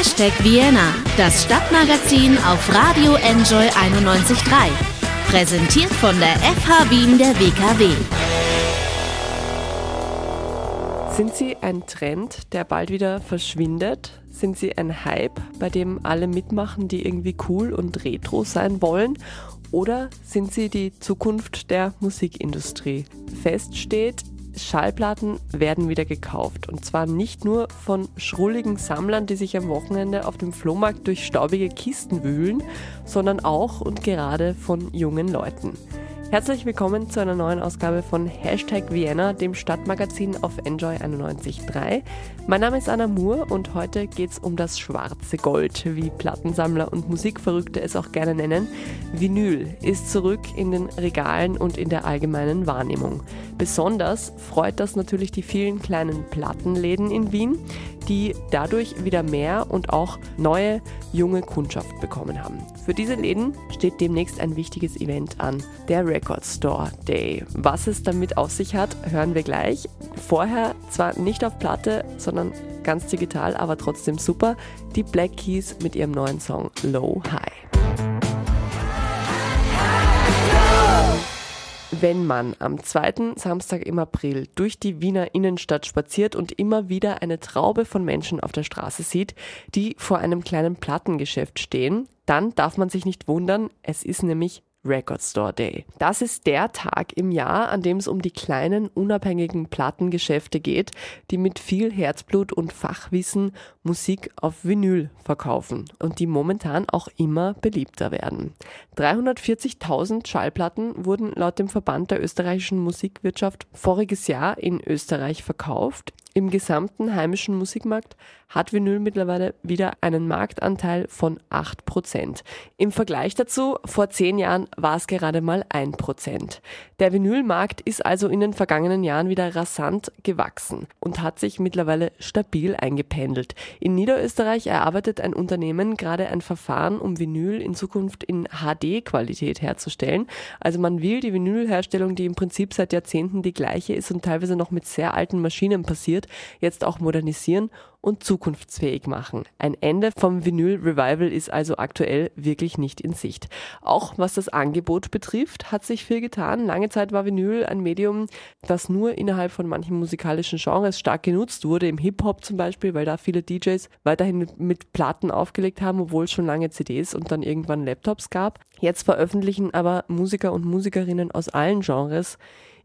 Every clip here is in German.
Hashtag Vienna, das Stadtmagazin auf Radio Enjoy 91.3. Präsentiert von der FH Wien der WKW. Sind Sie ein Trend, der bald wieder verschwindet? Sind Sie ein Hype, bei dem alle mitmachen, die irgendwie cool und retro sein wollen? Oder sind Sie die Zukunft der Musikindustrie? Fest steht, Schallplatten werden wieder gekauft. Und zwar nicht nur von schrulligen Sammlern, die sich am Wochenende auf dem Flohmarkt durch staubige Kisten wühlen, sondern auch und gerade von jungen Leuten. Herzlich willkommen zu einer neuen Ausgabe von Hashtag Vienna, dem Stadtmagazin auf Enjoy 91.3. Mein Name ist Anna Moore und heute geht es um das schwarze Gold, wie Plattensammler und Musikverrückte es auch gerne nennen. Vinyl ist zurück in den Regalen und in der allgemeinen Wahrnehmung. Besonders freut das natürlich die vielen kleinen Plattenläden in Wien, die dadurch wieder mehr und auch neue junge Kundschaft bekommen haben. Für diese Läden steht demnächst ein wichtiges Event an, der Record Store Day. Was es damit auf sich hat, hören wir gleich. Vorher zwar nicht auf Platte, sondern ganz digital, aber trotzdem super, die Black Keys mit ihrem neuen Song Low High. Wenn man am zweiten Samstag im April durch die Wiener Innenstadt spaziert und immer wieder eine Traube von Menschen auf der Straße sieht, die vor einem kleinen Plattengeschäft stehen, dann darf man sich nicht wundern, es ist nämlich Record Store Day. Das ist der Tag im Jahr, an dem es um die kleinen, unabhängigen Plattengeschäfte geht, die mit viel Herzblut und Fachwissen Musik auf Vinyl verkaufen und die momentan auch immer beliebter werden. 340.000 Schallplatten wurden laut dem Verband der österreichischen Musikwirtschaft voriges Jahr in Österreich verkauft. Im gesamten heimischen Musikmarkt hat Vinyl mittlerweile wieder einen Marktanteil von 8%. Im Vergleich dazu, vor zehn Jahren war es gerade mal 1%. Der Vinylmarkt ist also in den vergangenen Jahren wieder rasant gewachsen und hat sich mittlerweile stabil eingependelt. In Niederösterreich erarbeitet ein Unternehmen gerade ein Verfahren, um Vinyl in Zukunft in HD-Qualität herzustellen. Also man will die Vinylherstellung, die im Prinzip seit Jahrzehnten die gleiche ist und teilweise noch mit sehr alten Maschinen passiert, jetzt auch modernisieren und zukunftsfähig machen. Ein Ende vom Vinyl Revival ist also aktuell wirklich nicht in Sicht. Auch was das Angebot betrifft, hat sich viel getan. Lange Zeit war Vinyl ein Medium, das nur innerhalb von manchen musikalischen Genres stark genutzt wurde, im Hip-Hop zum Beispiel, weil da viele DJs weiterhin mit Platten aufgelegt haben, obwohl es schon lange CDs und dann irgendwann Laptops gab. Jetzt veröffentlichen aber Musiker und Musikerinnen aus allen Genres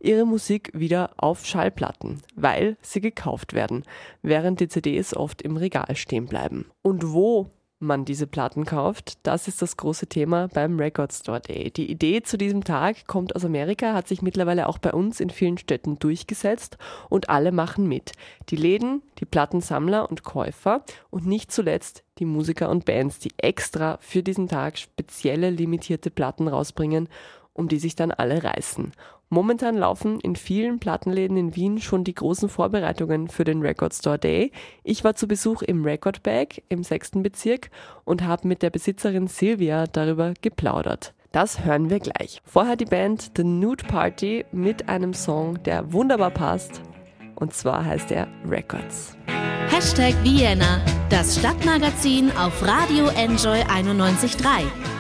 ihre Musik wieder auf Schallplatten, weil sie gekauft werden, während die CDs oft im Regal stehen bleiben. Und wo man diese Platten kauft, das ist das große Thema beim Record Store Day. Die Idee zu diesem Tag kommt aus Amerika, hat sich mittlerweile auch bei uns in vielen Städten durchgesetzt und alle machen mit. Die Läden, die Plattensammler und Käufer und nicht zuletzt die Musiker und Bands, die extra für diesen Tag spezielle limitierte Platten rausbringen, um die sich dann alle reißen. Momentan laufen in vielen Plattenläden in Wien schon die großen Vorbereitungen für den Record Store Day. Ich war zu Besuch im Record Bag im sechsten Bezirk und habe mit der Besitzerin Silvia darüber geplaudert. Das hören wir gleich. Vorher die Band The Nude Party mit einem Song, der wunderbar passt. Und zwar heißt er Records. Hashtag Vienna, das Stadtmagazin auf Radio Enjoy 91.3.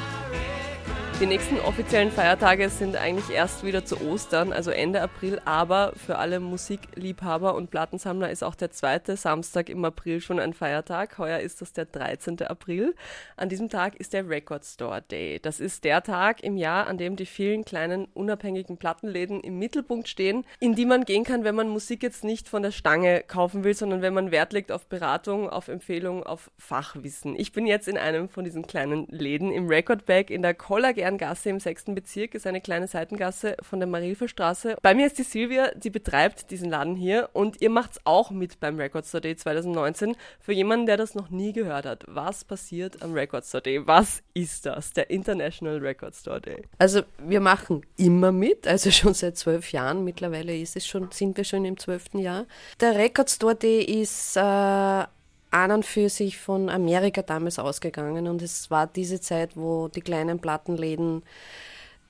Die nächsten offiziellen Feiertage sind eigentlich erst wieder zu Ostern, also Ende April, aber für alle Musikliebhaber und Plattensammler ist auch der zweite Samstag im April schon ein Feiertag. Heuer ist das der 13. April. An diesem Tag ist der Record Store Day. Das ist der Tag im Jahr, an dem die vielen kleinen unabhängigen Plattenläden im Mittelpunkt stehen, in die man gehen kann, wenn man Musik jetzt nicht von der Stange kaufen will, sondern wenn man Wert legt auf Beratung, auf Empfehlung, auf Fachwissen. Ich bin jetzt in einem von diesen kleinen Läden im Record Bag in der Collagen Sterngasse im sechsten Bezirk, ist eine kleine Seitengasse von der Marilferstraße. Bei mir ist die Silvia, die betreibt diesen Laden hier und ihr macht's auch mit beim Record Store Day 2019. Für jemanden, der das noch nie gehört hat, was passiert am Record Store Day? Was ist das, der International Record Store Day? Also wir machen immer mit, also schon seit zwölf Jahren. Mittlerweile ist es schon, sind wir schon im zwölften Jahr. Der Record Store Day ist äh, an und für sich von Amerika damals ausgegangen und es war diese Zeit, wo die kleinen Plattenläden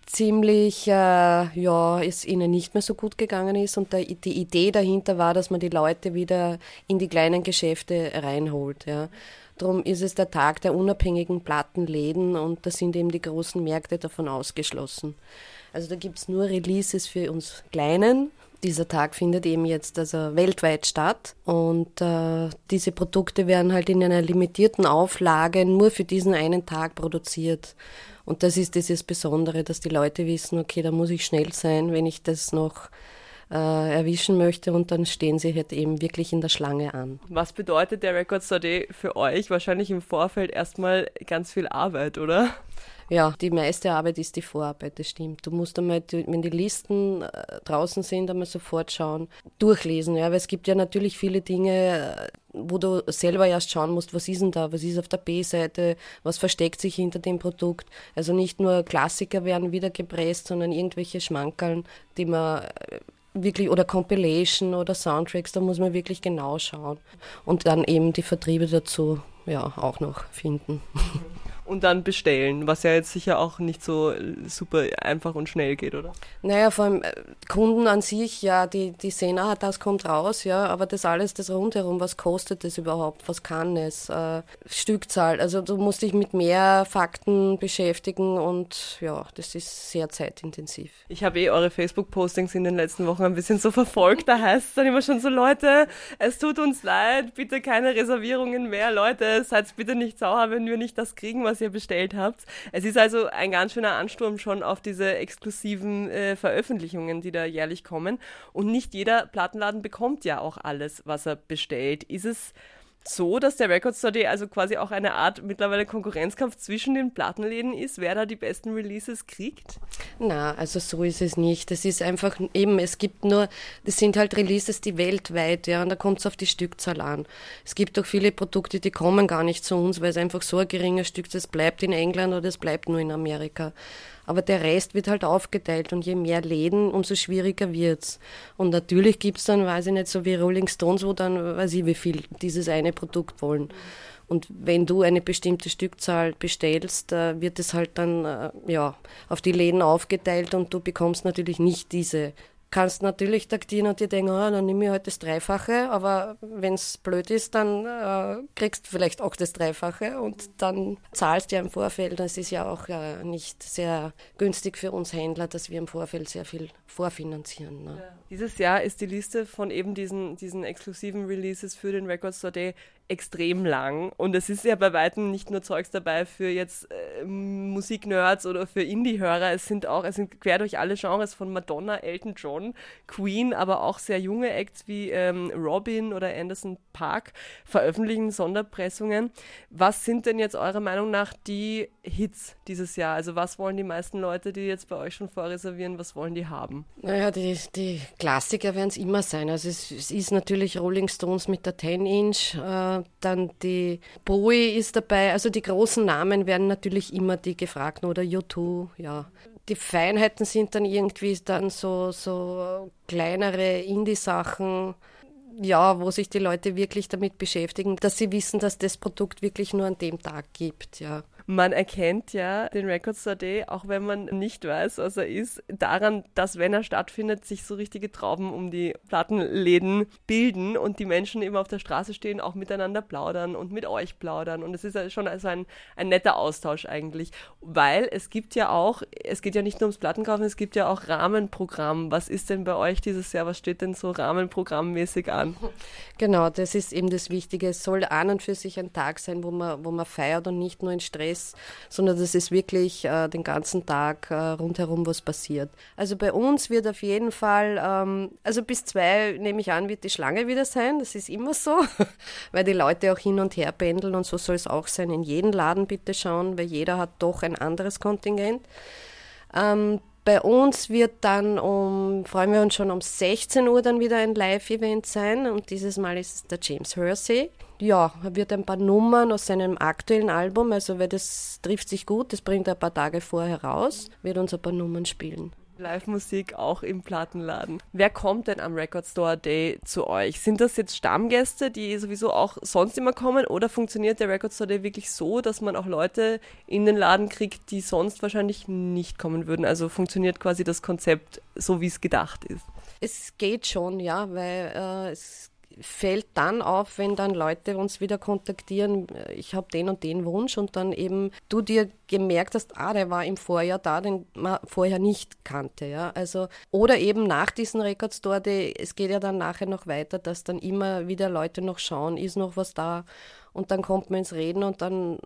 ziemlich, äh, ja, es ihnen nicht mehr so gut gegangen ist. Und der, die Idee dahinter war, dass man die Leute wieder in die kleinen Geschäfte reinholt. Ja. Darum ist es der Tag der unabhängigen Plattenläden und da sind eben die großen Märkte davon ausgeschlossen. Also da gibt es nur Releases für uns Kleinen. Dieser Tag findet eben jetzt also weltweit statt und äh, diese Produkte werden halt in einer limitierten Auflage nur für diesen einen Tag produziert. Und das ist dieses Besondere, dass die Leute wissen, okay, da muss ich schnell sein, wenn ich das noch äh, erwischen möchte und dann stehen sie halt eben wirklich in der Schlange an. Was bedeutet der Record Store für euch? Wahrscheinlich im Vorfeld erstmal ganz viel Arbeit, oder? Ja, die meiste Arbeit ist die Vorarbeit, das stimmt. Du musst einmal, wenn die Listen äh, draußen sind, einmal sofort schauen, durchlesen, ja, weil es gibt ja natürlich viele Dinge, äh, wo du selber erst schauen musst, was ist denn da, was ist auf der B-Seite, was versteckt sich hinter dem Produkt. Also nicht nur Klassiker werden wieder gepresst, sondern irgendwelche Schmankerln, die man äh, wirklich oder Compilation oder Soundtracks, da muss man wirklich genau schauen und dann eben die Vertriebe dazu ja auch noch finden. und dann bestellen, was ja jetzt sicher auch nicht so super einfach und schnell geht, oder? Naja, vor allem äh, Kunden an sich, ja, die, die sehen, ah, das kommt raus, ja, aber das alles, das rundherum, was kostet das überhaupt, was kann es, äh, Stückzahl, also du musst dich mit mehr Fakten beschäftigen und ja, das ist sehr zeitintensiv. Ich habe eh eure Facebook-Postings in den letzten Wochen ein bisschen so verfolgt, da heißt es dann immer schon so, Leute, es tut uns leid, bitte keine Reservierungen mehr, Leute, seid bitte nicht sauer, wenn wir nicht das kriegen, was was ihr bestellt habt. Es ist also ein ganz schöner Ansturm schon auf diese exklusiven äh, Veröffentlichungen, die da jährlich kommen. Und nicht jeder Plattenladen bekommt ja auch alles, was er bestellt. Ist es so, dass der Record Store also quasi auch eine Art mittlerweile Konkurrenzkampf zwischen den Plattenläden ist, wer da die besten Releases kriegt? Na, also so ist es nicht. Das ist einfach eben, es gibt nur, das sind halt Releases, die weltweit, ja, und da kommt es auf die Stückzahl an. Es gibt auch viele Produkte, die kommen gar nicht zu uns, weil es einfach so ein geringer Stück, das bleibt in England oder es bleibt nur in Amerika. Aber der Rest wird halt aufgeteilt und je mehr Läden, umso schwieriger wird's. Und natürlich gibt's dann, weiß ich nicht, so wie Rolling Stones, wo dann, weiß ich wie viel dieses eine Produkt wollen. Und wenn du eine bestimmte Stückzahl bestellst, äh, wird es halt dann äh, ja, auf die Läden aufgeteilt und du bekommst natürlich nicht diese kannst natürlich taktieren und dir denken, oh, dann nehme ich halt das Dreifache, aber wenn es blöd ist, dann äh, kriegst du vielleicht auch das Dreifache und dann zahlst du ja im Vorfeld. Das ist ja auch äh, nicht sehr günstig für uns Händler, dass wir im Vorfeld sehr viel vorfinanzieren. Ne? Ja. Dieses Jahr ist die Liste von eben diesen, diesen exklusiven Releases für den Record Store Day extrem lang und es ist ja bei weitem nicht nur Zeugs dabei für jetzt äh, Musiknerds oder für Indie-Hörer, es sind auch, es sind quer durch alle Genres von Madonna, Elton John, Queen, aber auch sehr junge Acts wie ähm, Robin oder Anderson Park veröffentlichen Sonderpressungen. Was sind denn jetzt eurer Meinung nach die Hits dieses Jahr? Also was wollen die meisten Leute, die jetzt bei euch schon vorreservieren, was wollen die haben? Naja, die, die Klassiker werden es immer sein. Also es, es, ist natürlich Rolling Stones mit der 10 Inch, äh, dann die Bowie ist dabei. Also die großen Namen werden natürlich immer die gefragten oder U2, ja. Die Feinheiten sind dann irgendwie dann so, so kleinere Indie-Sachen, ja, wo sich die Leute wirklich damit beschäftigen, dass sie wissen, dass das Produkt wirklich nur an dem Tag gibt, ja. Man erkennt ja den Record Store Day, auch wenn man nicht weiß, was er ist, daran, dass wenn er stattfindet, sich so richtige Trauben um die Plattenläden bilden und die Menschen eben auf der Straße stehen, auch miteinander plaudern und mit euch plaudern. Und es ist schon also ein, ein netter Austausch eigentlich, weil es gibt ja auch, es geht ja nicht nur ums Plattenkaufen, es gibt ja auch Rahmenprogramm. Was ist denn bei euch dieses Jahr? Was steht denn so rahmenprogrammmäßig an? Genau, das ist eben das Wichtige. Es soll an und für sich ein Tag sein, wo man, wo man feiert und nicht nur in Stress ist, sondern das ist wirklich äh, den ganzen Tag äh, rundherum was passiert. Also bei uns wird auf jeden Fall, ähm, also bis zwei nehme ich an, wird die Schlange wieder sein. Das ist immer so, weil die Leute auch hin und her pendeln und so soll es auch sein. In jeden Laden bitte schauen, weil jeder hat doch ein anderes Kontingent. Ähm, bei uns wird dann um, freuen wir uns schon um 16 Uhr dann wieder ein Live-Event sein und dieses Mal ist es der James Hersey. Ja, er wird ein paar Nummern aus seinem aktuellen Album, also weil das trifft sich gut, das bringt er ein paar Tage vorher raus, wird uns ein paar Nummern spielen. Live-Musik auch im Plattenladen. Wer kommt denn am Record Store Day zu euch? Sind das jetzt Stammgäste, die sowieso auch sonst immer kommen oder funktioniert der Record Store Day wirklich so, dass man auch Leute in den Laden kriegt, die sonst wahrscheinlich nicht kommen würden? Also funktioniert quasi das Konzept so, wie es gedacht ist? Es geht schon, ja, weil äh, es fällt dann auf, wenn dann Leute uns wieder kontaktieren, ich habe den und den Wunsch und dann eben du dir gemerkt hast, ah, der war im Vorjahr da, den man vorher nicht kannte, ja. Also, oder eben nach diesen Record Store es geht ja dann nachher noch weiter, dass dann immer wieder Leute noch schauen, ist noch was da und dann kommt man ins Reden und dann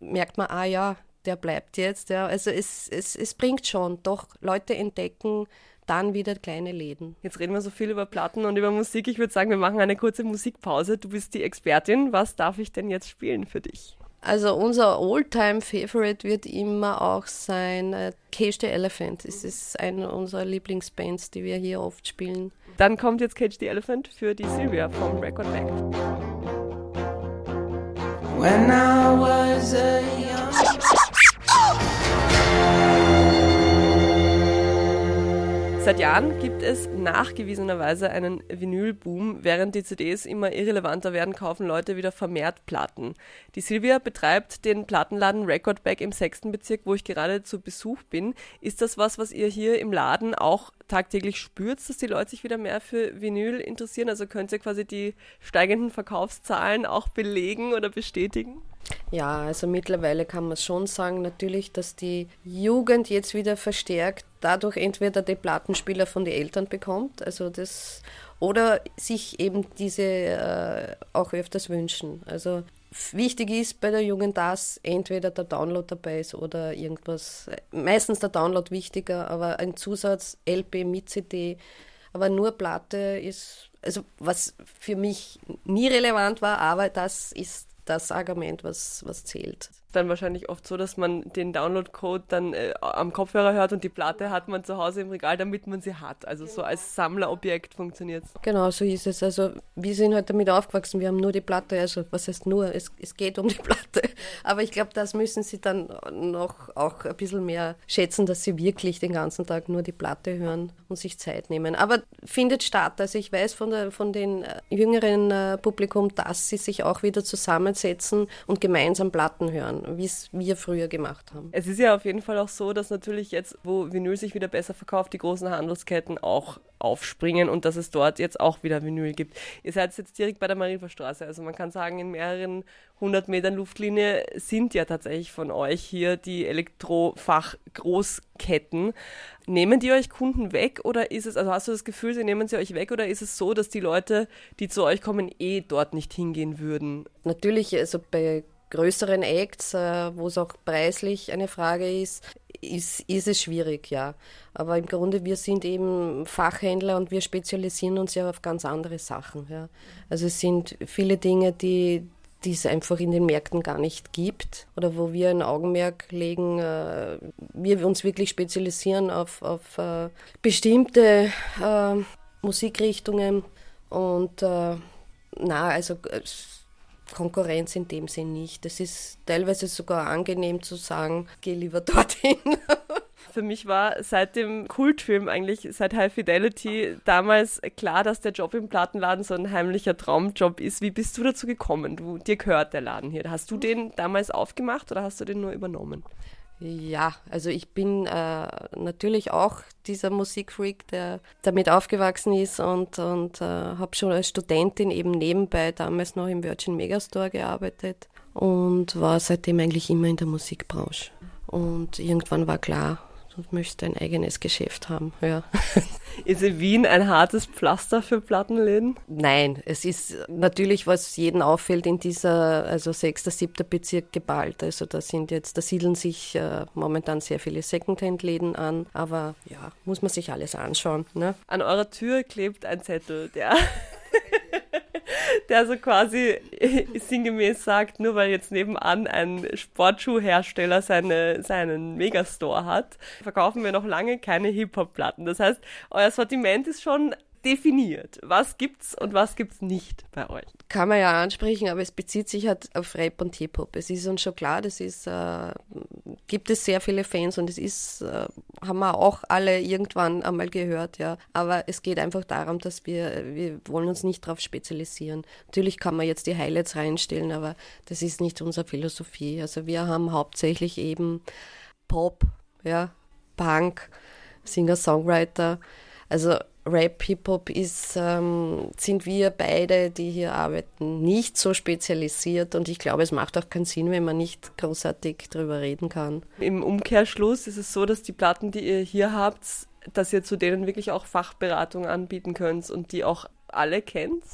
merkt man, ah ja, der bleibt jetzt, ja. Also es, es, es bringt schon, doch Leute entdecken, dann wieder kleine Läden. Jetzt reden wir so viel über Platten und über Musik. Ich würde sagen, wir machen eine kurze Musikpause. Du bist die Expertin. Was darf ich denn jetzt spielen für dich? Also unser All-Time-Favorite wird immer auch sein äh, Cage the Elephant. Es ist eine unserer Lieblingsbands, die wir hier oft spielen. Dann kommt jetzt Cage the Elephant für die Sylvia vom Record Back. When I was a Seit Jahren gibt es nachgewiesenerweise einen Vinylboom. Während die CDs immer irrelevanter werden, kaufen Leute wieder vermehrt Platten. Die Silvia betreibt den Plattenladen Recordback im sechsten Bezirk, wo ich gerade zu Besuch bin. Ist das was, was ihr hier im Laden auch tagtäglich spürt, dass die Leute sich wieder mehr für Vinyl interessieren? Also könnt ihr quasi die steigenden Verkaufszahlen auch belegen oder bestätigen? Ja, also mittlerweile kann man schon sagen, natürlich, dass die Jugend jetzt wieder verstärkt dadurch entweder die Plattenspieler von den Eltern bekommt, also das oder sich eben diese äh, auch öfters wünschen. Also wichtig ist bei der Jugend, dass entweder der Download dabei ist oder irgendwas. Meistens der Download wichtiger, aber ein Zusatz LP mit CD, aber nur Platte ist also was für mich nie relevant war, aber das ist das Argument, was, was zählt. Dann wahrscheinlich oft so, dass man den Download-Code dann äh, am Kopfhörer hört und die Platte hat man zu Hause im Regal, damit man sie hat. Also genau. so als Sammlerobjekt funktioniert es. Genau, so ist es. Also wir sind halt damit aufgewachsen, wir haben nur die Platte, also was heißt nur, es, es geht um die Platte. Aber ich glaube, das müssen sie dann noch auch ein bisschen mehr schätzen, dass sie wirklich den ganzen Tag nur die Platte hören und sich Zeit nehmen. Aber findet statt. Also ich weiß von, der, von den äh, jüngeren äh, Publikum, dass sie sich auch wieder zusammensetzen und gemeinsam Platten hören, wie es wir früher gemacht haben. Es ist ja auf jeden Fall auch so, dass natürlich jetzt, wo Vinyl sich wieder besser verkauft, die großen Handelsketten auch aufspringen und dass es dort jetzt auch wieder Vinyl gibt. Ihr seid jetzt direkt bei der Marienverstraße, also man kann sagen, in mehreren hundert Metern Luftlinie sind ja tatsächlich von euch hier die Elektrofach-Großketten. Nehmen die euch Kunden weg oder ist es, also hast du das Gefühl, sie nehmen sie euch weg oder ist es so, dass die Leute, die zu euch kommen, eh dort nicht hingehen würden? Natürlich, also bei größeren Acts, äh, wo es auch preislich eine Frage ist, ist, ist es schwierig, ja. Aber im Grunde, wir sind eben Fachhändler und wir spezialisieren uns ja auf ganz andere Sachen. Ja. Also es sind viele Dinge, die, die es einfach in den Märkten gar nicht gibt oder wo wir ein Augenmerk legen, äh, wir uns wirklich spezialisieren auf, auf äh, bestimmte Musikrichtungen und na, also Konkurrenz in dem Sinn nicht. Es ist teilweise sogar angenehm zu sagen, geh lieber dorthin. Für mich war seit dem Kultfilm eigentlich, seit High Fidelity, damals klar, dass der Job im Plattenladen so ein heimlicher Traumjob ist. Wie bist du dazu gekommen? Du, dir gehört der Laden hier. Hast du den damals aufgemacht oder hast du den nur übernommen? Ja, also ich bin äh, natürlich auch dieser Musikfreak, der damit aufgewachsen ist und, und äh, habe schon als Studentin eben nebenbei damals noch im Virgin Megastore gearbeitet und war seitdem eigentlich immer in der Musikbranche. Und irgendwann war klar, und möchte ein eigenes Geschäft haben. Ja. Ist in Wien ein hartes Pflaster für Plattenläden? Nein, es ist natürlich, was jedem auffällt, in dieser, also sechster, siebter Bezirk geballt. Also da sind jetzt, da siedeln sich äh, momentan sehr viele Secondhand-Läden an, aber ja, muss man sich alles anschauen. Ne? An eurer Tür klebt ein Zettel, der der so quasi sinngemäß sagt, nur weil jetzt nebenan ein Sportschuhhersteller seine, seinen Megastore hat, verkaufen wir noch lange keine Hip-Hop-Platten. Das heißt, euer Sortiment ist schon definiert. Was gibt's und was gibt's nicht bei euch? Kann man ja ansprechen, aber es bezieht sich halt auf Rap und Hip-Hop. Es ist uns schon klar, das ist, äh, gibt es sehr viele Fans und es ist, äh, haben wir auch alle irgendwann einmal gehört, ja. Aber es geht einfach darum, dass wir, wir wollen uns nicht darauf spezialisieren. Natürlich kann man jetzt die Highlights reinstellen, aber das ist nicht unsere Philosophie. Also wir haben hauptsächlich eben Pop, ja, Punk, Singer-Songwriter. Also Rap, Hip-Hop ist, ähm, sind wir beide, die hier arbeiten, nicht so spezialisiert und ich glaube, es macht auch keinen Sinn, wenn man nicht großartig darüber reden kann. Im Umkehrschluss ist es so, dass die Platten, die ihr hier habt, dass ihr zu denen wirklich auch Fachberatung anbieten könnt und die auch alle kennt?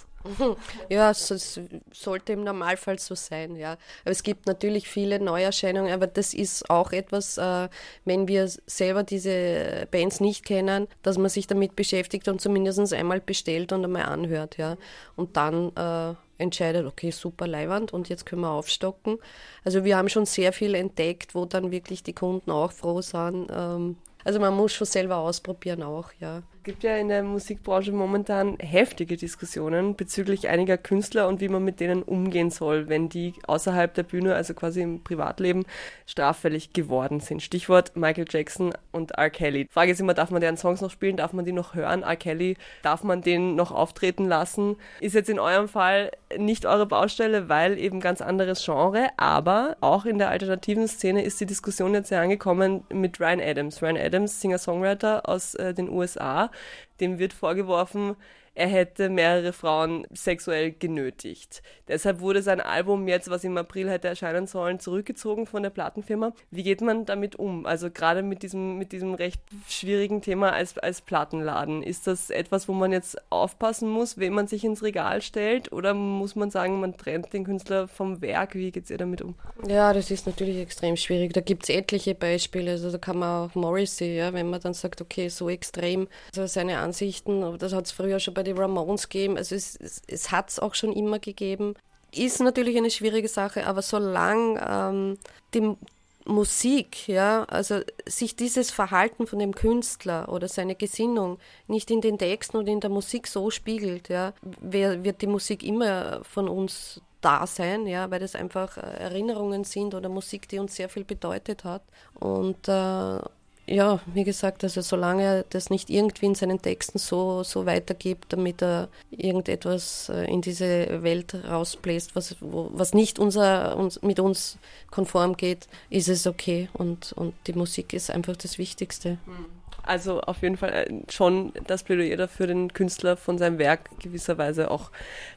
Ja, es sollte im Normalfall so sein, ja. Aber es gibt natürlich viele Neuerscheinungen, aber das ist auch etwas, äh, wenn wir selber diese Bands nicht kennen, dass man sich damit beschäftigt und zumindest einmal bestellt und einmal anhört, ja. Und dann äh, entscheidet, okay, super Leiwand und jetzt können wir aufstocken. Also wir haben schon sehr viel entdeckt, wo dann wirklich die Kunden auch froh sind. Ähm, also man muss schon selber ausprobieren auch, ja. Es gibt ja in der Musikbranche momentan heftige Diskussionen bezüglich einiger Künstler und wie man mit denen umgehen soll, wenn die außerhalb der Bühne, also quasi im Privatleben, straffällig geworden sind. Stichwort Michael Jackson und R. Kelly. Frage ist immer, darf man deren Songs noch spielen? Darf man die noch hören? R. Kelly, darf man den noch auftreten lassen? Ist jetzt in eurem Fall nicht eure Baustelle, weil eben ganz anderes Genre, aber auch in der alternativen Szene ist die Diskussion jetzt sehr angekommen mit Ryan Adams. Ryan Adams, Singer-Songwriter aus äh, den USA, dem wird vorgeworfen, er hätte mehrere Frauen sexuell genötigt. Deshalb wurde sein Album jetzt, was im April hätte erscheinen sollen, zurückgezogen von der Plattenfirma. Wie geht man damit um? Also gerade mit diesem, mit diesem recht schwierigen Thema als, als Plattenladen. Ist das etwas, wo man jetzt aufpassen muss, wem man sich ins Regal stellt? Oder muss man sagen, man trennt den Künstler vom Werk? Wie geht es ihr damit um? Ja, das ist natürlich extrem schwierig. Da gibt es etliche Beispiele. Also da kann man auch Morrissey, ja, wenn man dann sagt, okay, so extrem, also seine Ansichten, das hat es früher schon bei bei den Ramones geben. Also es, es, es hat es auch schon immer gegeben. Ist natürlich eine schwierige Sache, aber solange ähm, die Musik, ja, also sich dieses Verhalten von dem Künstler oder seine Gesinnung nicht in den Texten und in der Musik so spiegelt, ja, wird die Musik immer von uns da sein, ja, weil das einfach äh, Erinnerungen sind oder Musik, die uns sehr viel bedeutet hat. Und äh, ja, wie gesagt, also solange er das nicht irgendwie in seinen Texten so, so weitergibt, damit er irgendetwas äh, in diese Welt rausbläst, was, wo, was nicht unser, uns, mit uns konform geht, ist es okay. Und, und die Musik ist einfach das Wichtigste. Hm. Also auf jeden Fall äh, schon das Plädoyer dafür, den Künstler von seinem Werk gewisserweise auch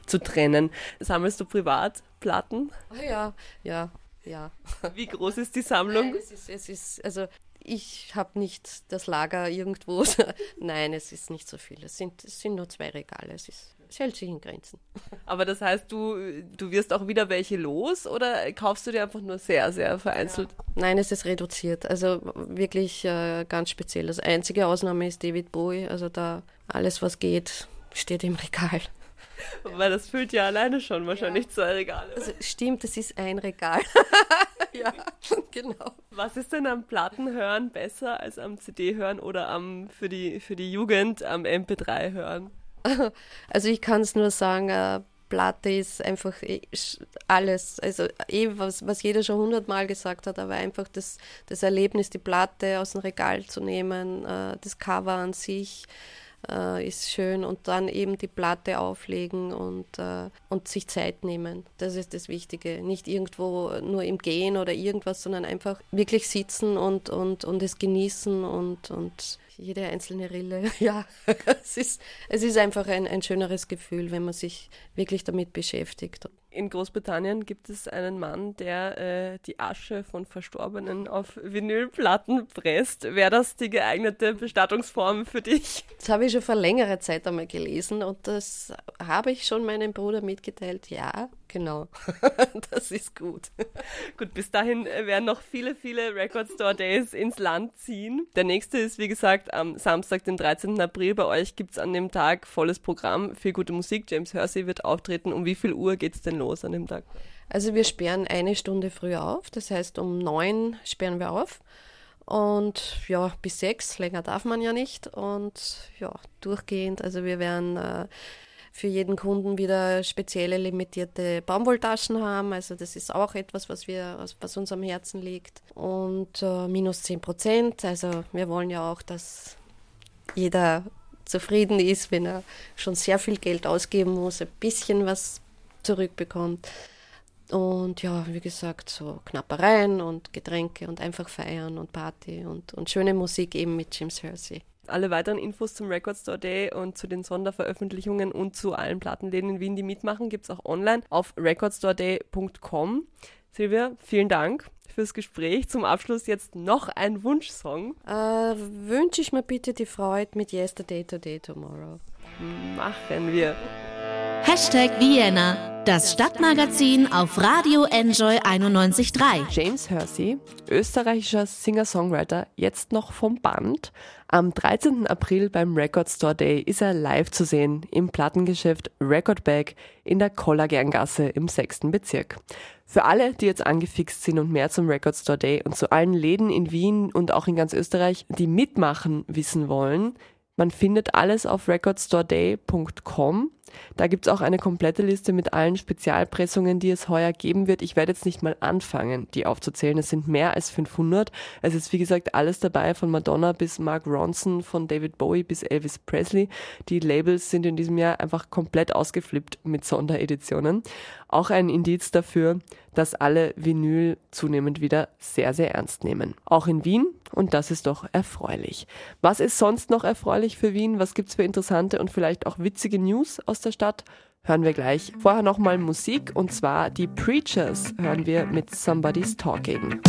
zu trennen. Sammelst du privat Platten? Oh ja, ja, ja. Wie groß ist die Sammlung? Nein, es ist, es ist, also ich habe nicht das Lager irgendwo. Nein, es ist nicht so viel. Es sind, es sind nur zwei Regale. Es ist, es hält sich in Grenzen. Aber das heißt, du, du wirst auch wieder welche los oder kaufst du dir einfach nur sehr, sehr vereinzelt? Ja. Nein, es ist reduziert. Also wirklich äh, ganz speziell. Das einzige Ausnahme ist David Bowie. Also da alles, was geht, steht im Regal. Weil das füllt ja alleine schon wahrscheinlich ja. zwei Regale. Also stimmt, es ist ein Regal. ja, genau. Was ist denn am Plattenhören besser als am CD-Hören oder am für die, für die Jugend am MP3 hören? Also ich kann es nur sagen, äh, Platte ist einfach eh alles, also eh, was, was jeder schon hundertmal gesagt hat, aber einfach das, das Erlebnis, die Platte aus dem Regal zu nehmen, äh, das Cover an sich, äh, ist schön und dann eben die Platte auflegen und, äh, und sich Zeit nehmen. Das ist das Wichtige. Nicht irgendwo nur im Gehen oder irgendwas, sondern einfach wirklich sitzen und, und, und es genießen und, und jede einzelne Rille. Ja, es ist, es ist einfach ein, ein schöneres Gefühl, wenn man sich wirklich damit beschäftigt in Großbritannien gibt es einen Mann, der äh, die Asche von Verstorbenen auf Vinylplatten presst. Wäre das die geeignete Bestattungsform für dich? Das habe ich schon vor längerer Zeit einmal gelesen und das habe ich schon meinem Bruder mitgeteilt. Ja, genau. das ist gut. gut, bis dahin werden noch viele, viele Record Store Days ins Land ziehen. Der nächste ist, wie gesagt, am Samstag, den 13. April. Bei euch gibt es an dem Tag volles Programm, viel gute Musik. James Hersey wird auftreten. Um wie viel Uhr geht es denn los? Los an dem Tag? Also wir sperren eine Stunde früher auf, das heißt um neun sperren wir auf. Und ja, bis sechs, länger darf man ja nicht. Und ja, durchgehend, also wir werden äh, für jeden Kunden wieder spezielle limitierte Baumwolltaschen haben. Also das ist auch etwas, was, wir, was uns am Herzen liegt. Und äh, minus 10 Prozent. Also wir wollen ja auch, dass jeder zufrieden ist, wenn er schon sehr viel Geld ausgeben muss, ein bisschen was zurückbekommt. Und ja, wie gesagt, so Knappereien und Getränke und einfach feiern und Party und, und schöne Musik eben mit James Hersey. Alle weiteren Infos zum Record Store Day und zu den Sonderveröffentlichungen und zu allen Plattenläden in Wien, die mitmachen, gibt es auch online auf recordstoreday.com. Silvia, vielen Dank fürs Gespräch. Zum Abschluss jetzt noch ein Wunschsong. Äh, wünsche ich mir bitte die Freude mit Yesterday, Today, Tomorrow. Machen wir. Hashtag Vienna, das Stadtmagazin auf Radio Enjoy 91.3. James Hersey, österreichischer Singer-Songwriter, jetzt noch vom Band. Am 13. April beim Record Store Day ist er live zu sehen im Plattengeschäft Record Bag in der Kollagerngasse im 6. Bezirk. Für alle, die jetzt angefixt sind und mehr zum Record Store Day und zu allen Läden in Wien und auch in ganz Österreich, die mitmachen, wissen wollen, man findet alles auf recordstoreday.com. Da gibt's auch eine komplette Liste mit allen Spezialpressungen, die es heuer geben wird. Ich werde jetzt nicht mal anfangen, die aufzuzählen. Es sind mehr als 500. Es ist wie gesagt alles dabei, von Madonna bis Mark Ronson, von David Bowie bis Elvis Presley. Die Labels sind in diesem Jahr einfach komplett ausgeflippt mit Sondereditionen. Auch ein Indiz dafür, dass alle Vinyl zunehmend wieder sehr, sehr ernst nehmen. Auch in Wien und das ist doch erfreulich. Was ist sonst noch erfreulich für Wien? Was gibt's für interessante und vielleicht auch witzige News aus der Stadt? Hören wir gleich. Vorher nochmal Musik und zwar die Preachers hören wir mit Somebody's Talking.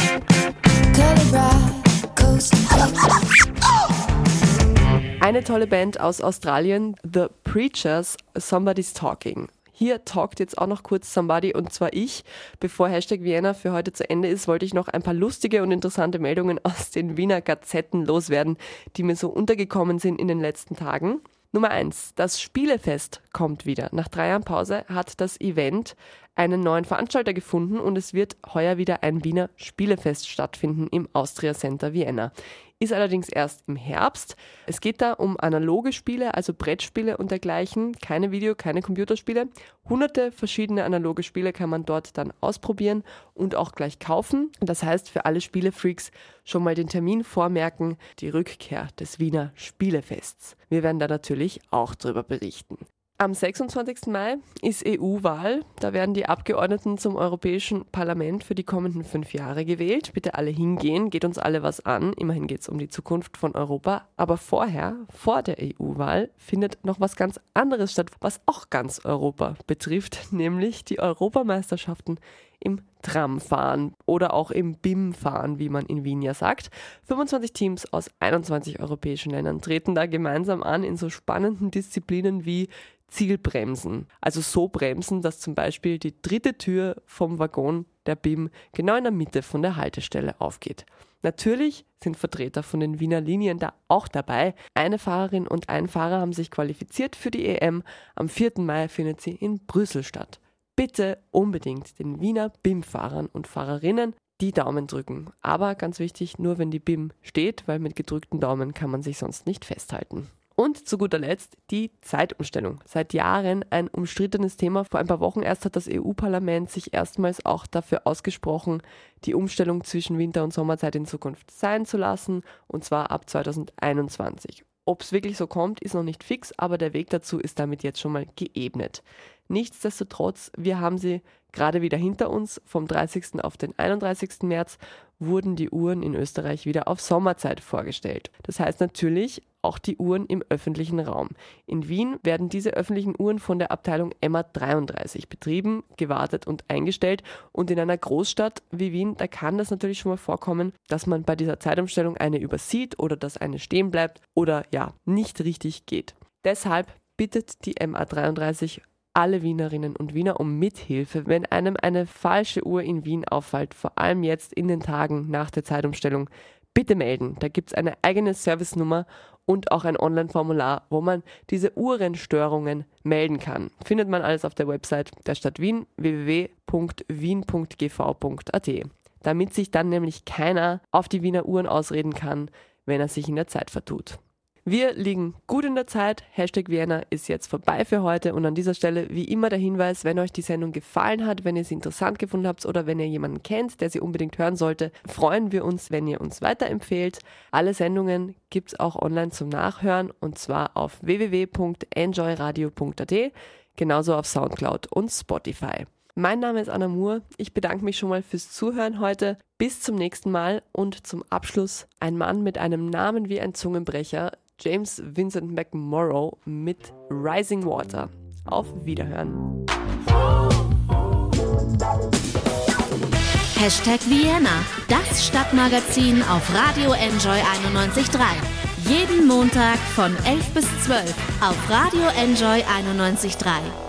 Eine tolle Band aus Australien, The Preachers, Somebody's Talking. Hier talkt jetzt auch noch kurz somebody und zwar ich. Bevor Hashtag Vienna für heute zu Ende ist, wollte ich noch ein paar lustige und interessante Meldungen aus den Wiener Gazetten loswerden, die mir so untergekommen sind in den letzten Tagen. Nummer eins: Das Spielefest kommt wieder. Nach drei Jahren Pause hat das Event einen neuen Veranstalter gefunden und es wird heuer wieder ein Wiener Spielefest stattfinden im Austria Center Vienna ist allerdings erst im Herbst. Es geht da um analoge Spiele, also Brettspiele und dergleichen, keine Video, keine Computerspiele. Hunderte verschiedene analoge Spiele kann man dort dann ausprobieren und auch gleich kaufen. Das heißt, für alle Spielefreaks schon mal den Termin vormerken, die Rückkehr des Wiener Spielefests. Wir werden da natürlich auch drüber berichten. Am 26. Mai ist EU-Wahl. Da werden die Abgeordneten zum Europäischen Parlament für die kommenden fünf Jahre gewählt. Bitte alle hingehen, geht uns alle was an. Immerhin geht es um die Zukunft von Europa. Aber vorher, vor der EU-Wahl, findet noch was ganz anderes statt, was auch ganz Europa betrifft, nämlich die Europameisterschaften im Tramfahren oder auch im BIM-Fahren, wie man in Wien ja sagt. 25 Teams aus 21 europäischen Ländern treten da gemeinsam an in so spannenden Disziplinen wie Zielbremsen. Also so bremsen, dass zum Beispiel die dritte Tür vom Waggon der BIM genau in der Mitte von der Haltestelle aufgeht. Natürlich sind Vertreter von den Wiener Linien da auch dabei. Eine Fahrerin und ein Fahrer haben sich qualifiziert für die EM. Am 4. Mai findet sie in Brüssel statt. Bitte unbedingt den Wiener BIM-Fahrern und Fahrerinnen die Daumen drücken. Aber ganz wichtig, nur wenn die BIM steht, weil mit gedrückten Daumen kann man sich sonst nicht festhalten. Und zu guter Letzt die Zeitumstellung. Seit Jahren ein umstrittenes Thema. Vor ein paar Wochen erst hat das EU-Parlament sich erstmals auch dafür ausgesprochen, die Umstellung zwischen Winter- und Sommerzeit in Zukunft sein zu lassen, und zwar ab 2021. Ob es wirklich so kommt, ist noch nicht fix, aber der Weg dazu ist damit jetzt schon mal geebnet. Nichtsdestotrotz, wir haben sie gerade wieder hinter uns. Vom 30. auf den 31. März wurden die Uhren in Österreich wieder auf Sommerzeit vorgestellt. Das heißt natürlich auch die Uhren im öffentlichen Raum. In Wien werden diese öffentlichen Uhren von der Abteilung Emma 33 betrieben, gewartet und eingestellt. Und in einer Großstadt wie Wien, da kann das natürlich schon mal vorkommen, dass man bei dieser Zeitumstellung eine übersieht oder dass eine stehen bleibt oder ja, nicht richtig geht. Deshalb bittet die MA33 alle Wienerinnen und Wiener um Mithilfe, wenn einem eine falsche Uhr in Wien auffällt, vor allem jetzt in den Tagen nach der Zeitumstellung. Bitte melden. Da gibt es eine eigene Servicenummer und auch ein Online-Formular, wo man diese Uhrenstörungen melden kann. Findet man alles auf der Website der Stadt Wien www.wien.gv.at. Damit sich dann nämlich keiner auf die Wiener Uhren ausreden kann, wenn er sich in der Zeit vertut. Wir liegen gut in der Zeit. Hashtag Vienna ist jetzt vorbei für heute. Und an dieser Stelle wie immer der Hinweis, wenn euch die Sendung gefallen hat, wenn ihr sie interessant gefunden habt oder wenn ihr jemanden kennt, der sie unbedingt hören sollte, freuen wir uns, wenn ihr uns weiterempfehlt. Alle Sendungen gibt es auch online zum Nachhören und zwar auf www.enjoyradio.at, genauso auf Soundcloud und Spotify. Mein Name ist Anna Moore. Ich bedanke mich schon mal fürs Zuhören heute. Bis zum nächsten Mal und zum Abschluss ein Mann mit einem Namen wie ein Zungenbrecher, James Vincent McMorrow mit Rising Water. Auf Wiederhören. Hashtag Vienna, das Stadtmagazin auf Radio Enjoy 91.3. Jeden Montag von 11 bis 12 auf Radio Enjoy 91.3.